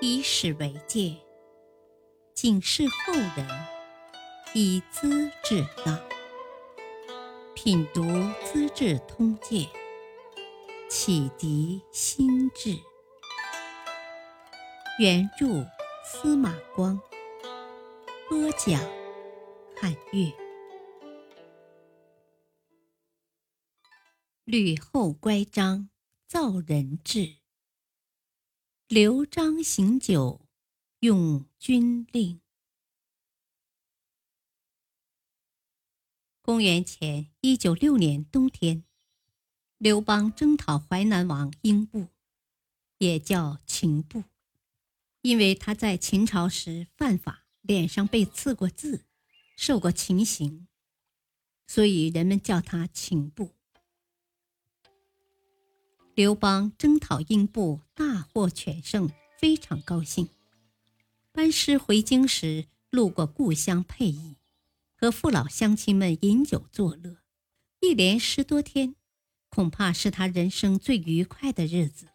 以史为鉴，警示后人，以资治道。品读《资治通鉴》，启迪心智。原著司马光，播讲汉乐。吕后乖张，造人质。刘璋行酒，用军令。公元前一九六年冬天，刘邦征讨淮南王英布，也叫秦布，因为他在秦朝时犯法，脸上被刺过字，受过秦刑，所以人们叫他秦布。刘邦征讨英布，大获全胜，非常高兴。班师回京时，路过故乡沛邑。和父老乡亲们饮酒作乐，一连十多天，恐怕是他人生最愉快的日子。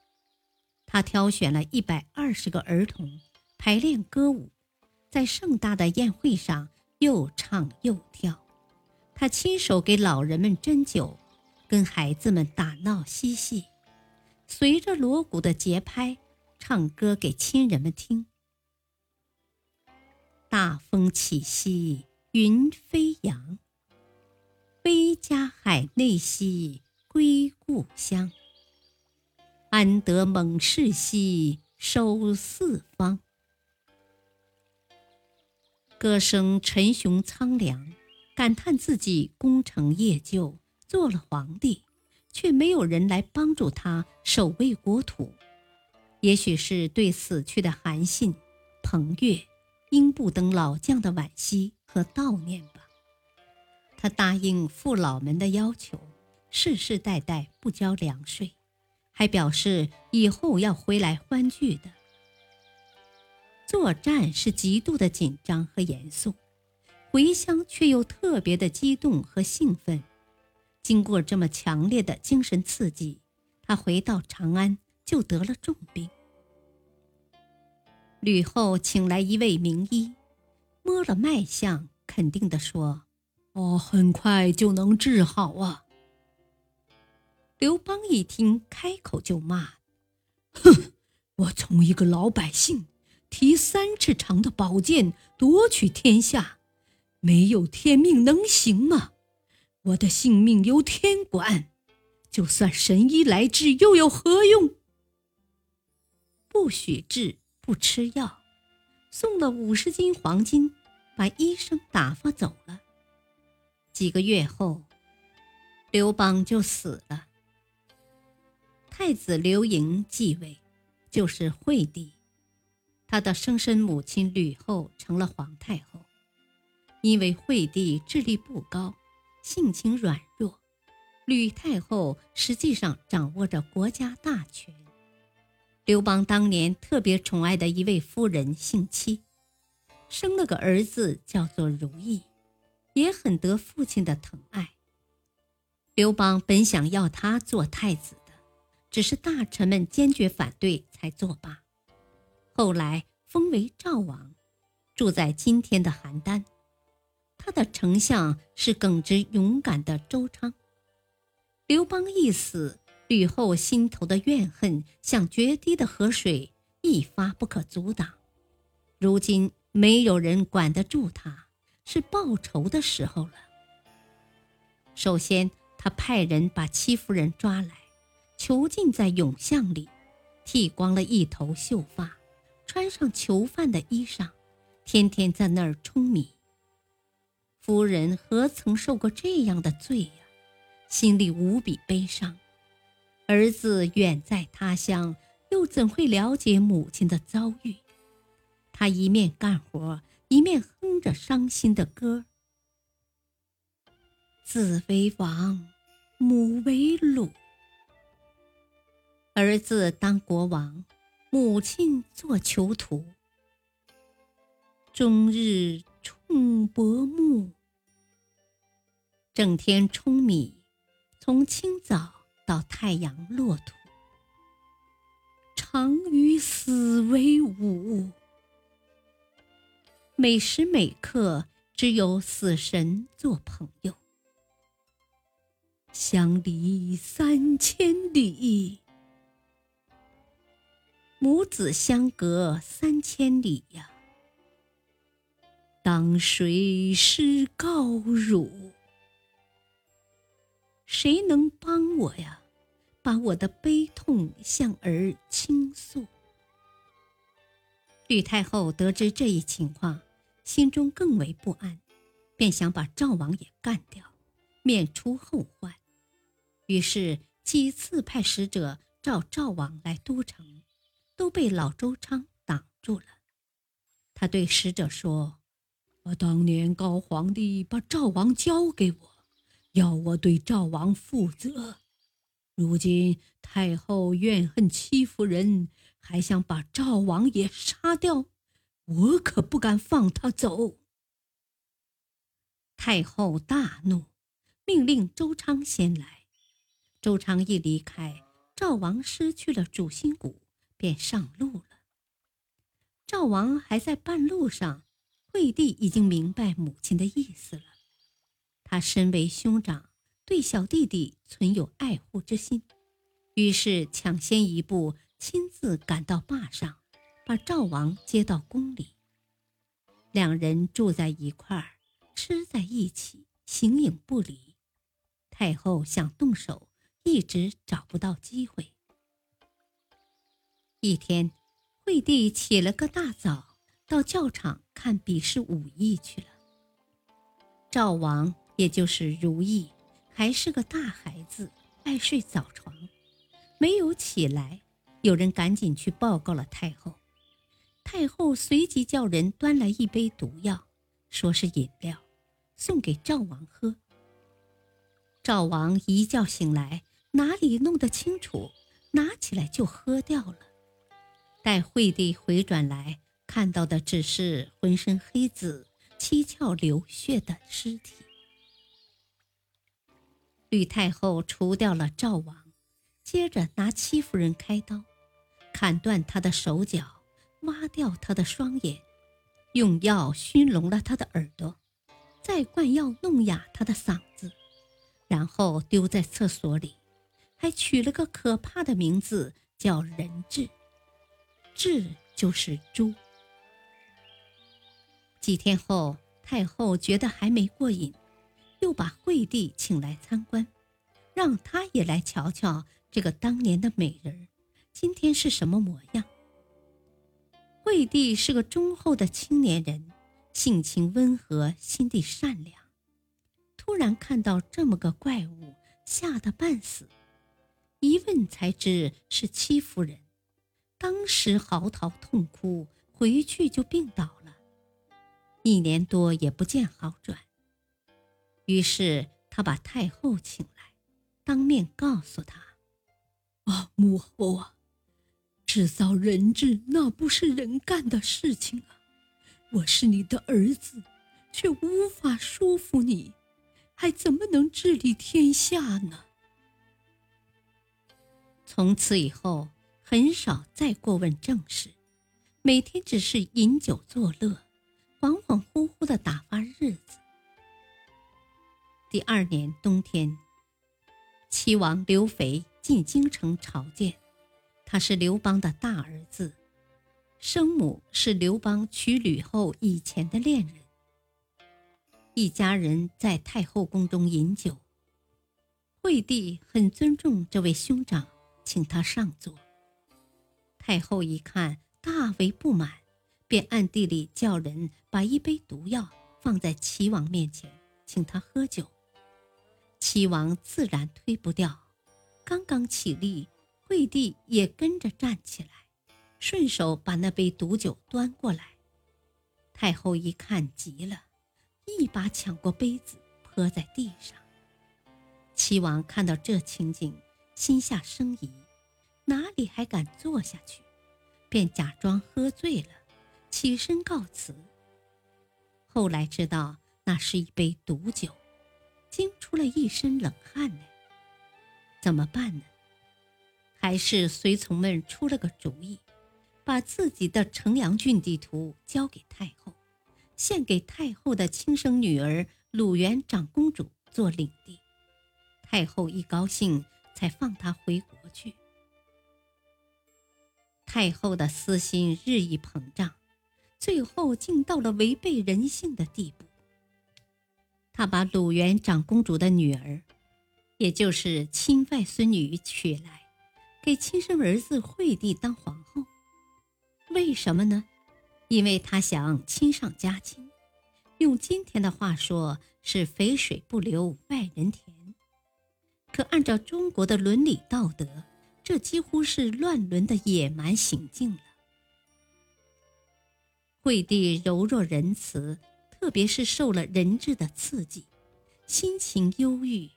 他挑选了一百二十个儿童排练歌舞，在盛大的宴会上又唱又跳。他亲手给老人们斟酒，跟孩子们打闹嬉戏，随着锣鼓的节拍唱歌给亲人们听。大风起兮。云飞扬，悲家海内兮归故乡。安得猛士兮守四方。歌声沉雄苍凉，感叹自己功成业就，做了皇帝，却没有人来帮助他守卫国土。也许是对死去的韩信、彭越、英布等老将的惋惜。和悼念吧。他答应父老们的要求，世世代代不交粮税，还表示以后要回来欢聚的。作战是极度的紧张和严肃，回乡却又特别的激动和兴奋。经过这么强烈的精神刺激，他回到长安就得了重病。吕后请来一位名医。摸了脉象，肯定地说：“哦，很快就能治好啊。”刘邦一听，开口就骂：“哼！我从一个老百姓提三尺长的宝剑夺取天下，没有天命能行吗？我的性命由天管，就算神医来治又有何用？不许治，不吃药。”送了五十斤黄金，把医生打发走了。几个月后，刘邦就死了。太子刘盈继位，就是惠帝。他的生身母亲吕后成了皇太后。因为惠帝智力不高，性情软弱，吕太后实际上掌握着国家大权。刘邦当年特别宠爱的一位夫人姓戚，生了个儿子叫做如意，也很得父亲的疼爱。刘邦本想要他做太子的，只是大臣们坚决反对才作罢。后来封为赵王，住在今天的邯郸。他的丞相是耿直勇敢的周昌。刘邦一死。吕后心头的怨恨像决堤的河水，一发不可阻挡。如今没有人管得住他，是报仇的时候了。首先，他派人把戚夫人抓来，囚禁在永巷里，剃光了一头秀发，穿上囚犯的衣裳，天天在那儿舂米。夫人何曾受过这样的罪呀？心里无比悲伤。儿子远在他乡，又怎会了解母亲的遭遇？他一面干活，一面哼着伤心的歌：“子为王，母为虏。儿子当国王，母亲做囚徒。终日冲薄暮，整天舂米，从清早。”到太阳落土，常与死为伍。每时每刻，只有死神做朋友。相离三千里，母子相隔三千里呀。当谁施告汝？谁能帮我呀？把我的悲痛向儿倾诉。吕太后得知这一情况，心中更为不安，便想把赵王也干掉，免除后患。于是几次派使者召赵王来都城，都被老周昌挡住了。他对使者说：“我当年高皇帝把赵王交给我，要我对赵王负责。如今太后怨恨戚夫人，还想把赵王也杀掉，我可不敢放他走。”太后大怒，命令周昌先来。周昌一离开，赵王失去了主心骨，便上路了。赵王还在半路上，惠帝已经明白母亲的意思了。他身为兄长，对小弟弟存有爱护之心，于是抢先一步，亲自赶到坝上，把赵王接到宫里。两人住在一块儿，吃在一起，形影不离。太后想动手。一直找不到机会。一天，惠帝起了个大早，到教场看比试武艺去了。赵王，也就是如意，还是个大孩子，爱睡早床，没有起来。有人赶紧去报告了太后。太后随即叫人端来一杯毒药，说是饮料，送给赵王喝。赵王一觉醒来。哪里弄得清楚？拿起来就喝掉了。待惠帝回转来，看到的只是浑身黑紫、七窍流血的尸体。吕太后除掉了赵王，接着拿戚夫人开刀，砍断他的手脚，挖掉他的双眼，用药熏聋了他的耳朵，再灌药弄哑他的嗓子，然后丢在厕所里。还取了个可怕的名字，叫人质。质就是猪。几天后，太后觉得还没过瘾，又把惠帝请来参观，让他也来瞧瞧这个当年的美人今天是什么模样。惠帝是个忠厚的青年人，性情温和，心地善良。突然看到这么个怪物，吓得半死。一问才知是戚夫人，当时嚎啕痛哭，回去就病倒了，一年多也不见好转。于是他把太后请来，当面告诉他：“啊，母后啊，制造人质那不是人干的事情啊！我是你的儿子，却无法说服你，还怎么能治理天下呢？”从此以后，很少再过问政事，每天只是饮酒作乐，恍恍惚惚的打发日子。第二年冬天，齐王刘肥进京城朝见，他是刘邦的大儿子，生母是刘邦娶吕后以前的恋人。一家人在太后宫中饮酒，惠帝很尊重这位兄长。请他上座。太后一看，大为不满，便暗地里叫人把一杯毒药放在齐王面前，请他喝酒。齐王自然推不掉，刚刚起立，惠帝也跟着站起来，顺手把那杯毒酒端过来。太后一看急了，一把抢过杯子泼在地上。齐王看到这情景。心下生疑，哪里还敢坐下去？便假装喝醉了，起身告辞。后来知道那是一杯毒酒，惊出了一身冷汗来。怎么办呢？还是随从们出了个主意，把自己的城阳郡地图交给太后，献给太后的亲生女儿鲁元长公主做领地。太后一高兴，才放她回国去。太后的私心日益膨胀，最后竟到了违背人性的地步。他把鲁元长公主的女儿，也就是亲外孙女娶来，给亲生儿子惠帝当皇后。为什么呢？因为他想亲上加亲，用今天的话说是“肥水不流外人田”。可按照中国的伦理道德，这几乎是乱伦的野蛮行径了。惠帝柔弱仁慈，特别是受了人质的刺激，心情忧郁，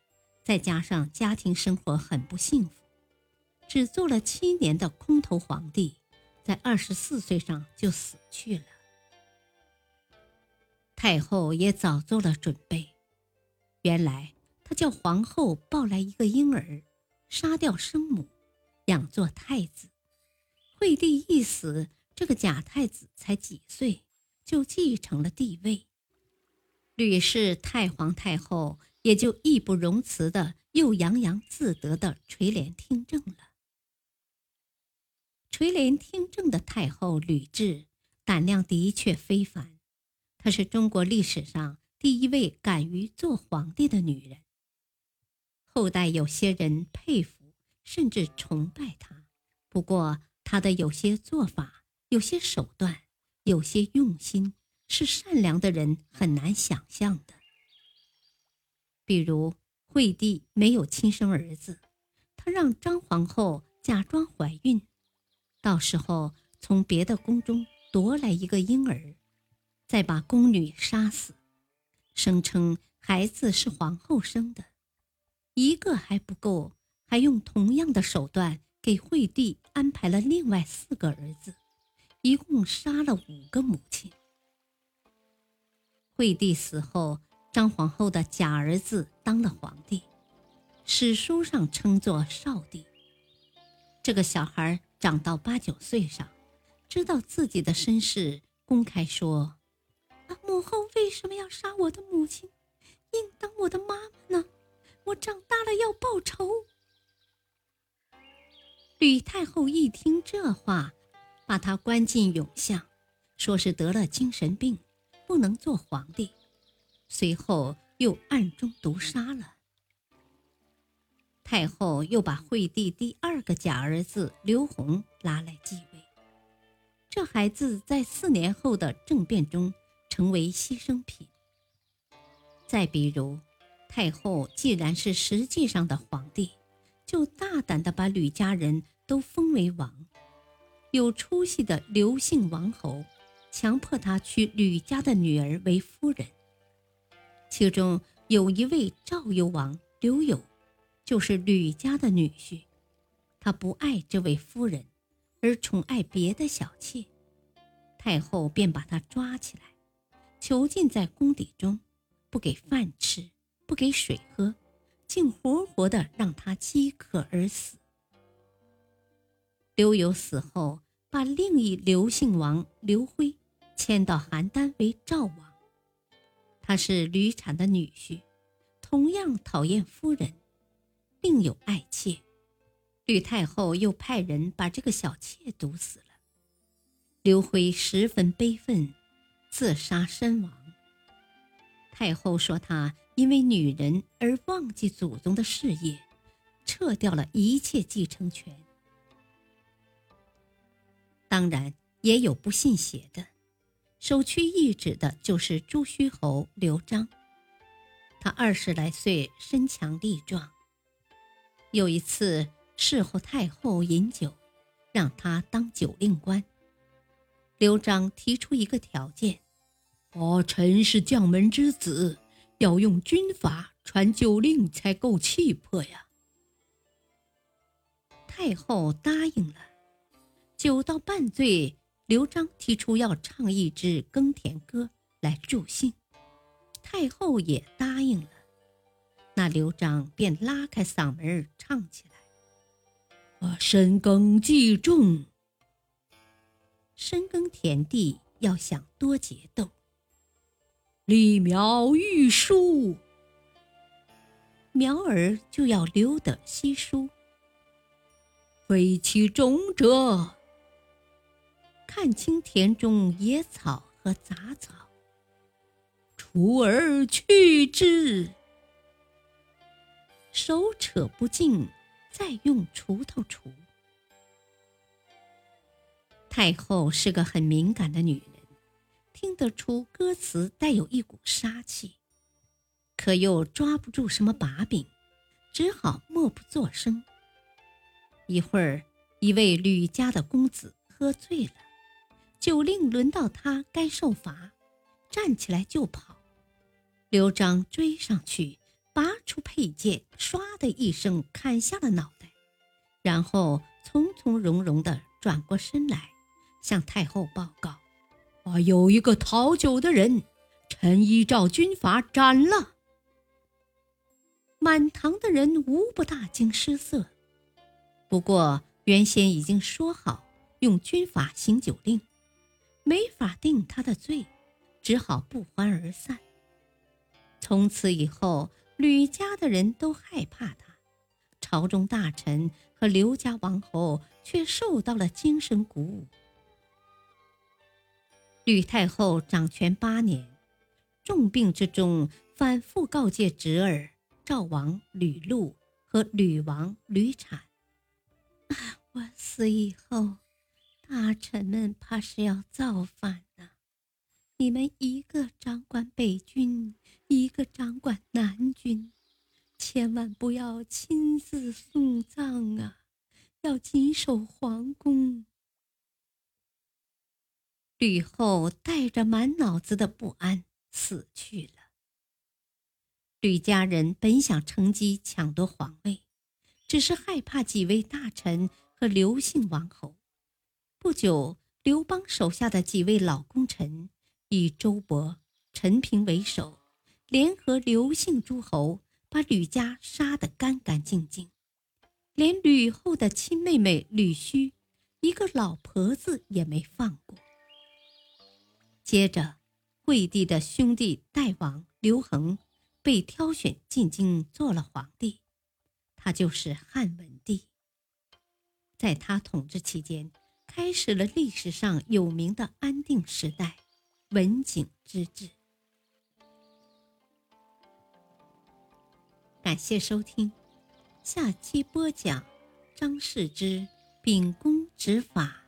再加上家庭生活很不幸福，只做了七年的空头皇帝，在二十四岁上就死去了。太后也早做了准备，原来。她叫皇后抱来一个婴儿，杀掉生母，养做太子。惠帝一死，这个假太子才几岁，就继承了帝位。吕氏太皇太后也就义不容辞的，又洋洋自得的垂帘听政了。垂帘听政的太后吕雉，胆量的确非凡，她是中国历史上第一位敢于做皇帝的女人。后代有些人佩服，甚至崇拜他。不过，他的有些做法、有些手段、有些用心，是善良的人很难想象的。比如，惠帝没有亲生儿子，他让张皇后假装怀孕，到时候从别的宫中夺来一个婴儿，再把宫女杀死，声称孩子是皇后生的。一个还不够，还用同样的手段给惠帝安排了另外四个儿子，一共杀了五个母亲。惠帝死后，张皇后的假儿子当了皇帝，史书上称作少帝。这个小孩长到八九岁上，知道自己的身世，公开说：“啊，母后为什么要杀我的母亲？应当我的妈妈呢？”我长大了要报仇。吕太后一听这话，把他关进永巷，说是得了精神病，不能做皇帝。随后又暗中毒杀了。太后又把惠帝第二个假儿子刘弘拉来继位。这孩子在四年后的政变中成为牺牲品。再比如。太后既然是实际上的皇帝，就大胆地把吕家人都封为王。有出息的刘姓王侯，强迫他娶吕家的女儿为夫人。其中有一位赵幽王刘友，就是吕家的女婿。他不爱这位夫人，而宠爱别的小妾，太后便把他抓起来，囚禁在宫底中，不给饭吃。不给水喝，竟活活的让他饥渴而死。刘友死后，把另一刘姓王刘辉迁到邯郸为赵王。他是吕产的女婿，同样讨厌夫人，另有爱妾。吕太后又派人把这个小妾毒死了。刘辉十分悲愤，自杀身亡。太后说他。因为女人而忘记祖宗的事业，撤掉了一切继承权。当然，也有不信邪的，首屈一指的就是朱虚侯刘璋。他二十来岁，身强力壮。有一次侍候太后饮酒，让他当酒令官。刘璋提出一个条件：“哦，臣是将门之子。”要用军法传酒令才够气魄呀！太后答应了。酒到半醉，刘璋提出要唱一支耕田歌来助兴，太后也答应了。那刘璋便拉开嗓门唱起来：“我，深耕计种。深耕田地要想多结豆，立苗育树，苗儿就要留得稀疏。废其种者，看清田中野草和杂草，除而去之。手扯不净，再用锄头锄。太后是个很敏感的女人，听得出歌词带有一股杀气，可又抓不住什么把柄，只好默不作声。一会儿，一位吕家的公子喝醉了，酒令轮到他该受罚，站起来就跑。刘璋追上去，拔出佩剑，唰的一声砍下了脑袋，然后从从容容地转过身来。向太后报告：“啊，有一个讨酒的人，臣依照军法斩了。”满堂的人无不大惊失色。不过原先已经说好用军法行酒令，没法定他的罪，只好不欢而散。从此以后，吕家的人都害怕他，朝中大臣和刘家王侯却受到了精神鼓舞。吕太后掌权八年，重病之中反复告诫侄儿赵王吕禄和吕王吕产：“ 我死以后，大臣们怕是要造反呢。你们一个掌管北军，一个掌管南军，千万不要亲自送葬啊，要谨守皇宫。”吕后带着满脑子的不安死去了。吕家人本想乘机抢夺皇位，只是害怕几位大臣和刘姓王侯。不久，刘邦手下的几位老功臣以周勃、陈平为首，联合刘姓诸侯，把吕家杀得干干净净，连吕后的亲妹妹吕须，一个老婆子也没放过。接着，惠帝的兄弟代王刘恒被挑选进京做了皇帝，他就是汉文帝。在他统治期间，开始了历史上有名的安定时代——文景之治。感谢收听，下期播讲张世之秉公执法，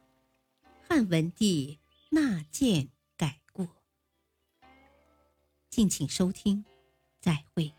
汉文帝纳谏改过。敬请收听，再会。